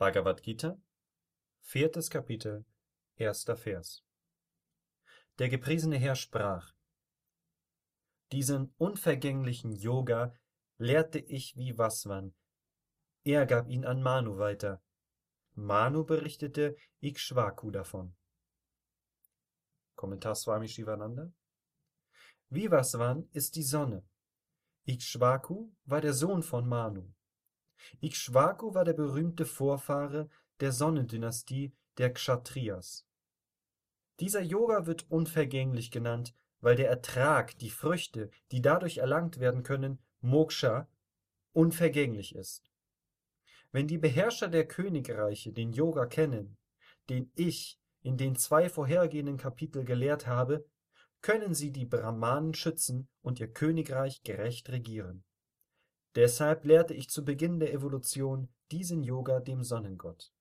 Bhagavad Gita, viertes Kapitel, erster Vers. Der gepriesene Herr sprach: Diesen unvergänglichen Yoga lehrte ich wie Vaswan. Er gab ihn an Manu weiter. Manu berichtete Ikshvaku davon. Kommentar Swami Shivananda. Vivasvan ist die Sonne. Ikshvaku war der Sohn von Manu. Ikshvaku war der berühmte Vorfahre der Sonnendynastie der Kshatriyas. Dieser Yoga wird unvergänglich genannt, weil der Ertrag, die Früchte, die dadurch erlangt werden können, Moksha, unvergänglich ist. Wenn die Beherrscher der Königreiche den Yoga kennen, den ich in den zwei vorhergehenden Kapitel gelehrt habe, können sie die Brahmanen schützen und ihr Königreich gerecht regieren. Deshalb lehrte ich zu Beginn der Evolution diesen Yoga dem Sonnengott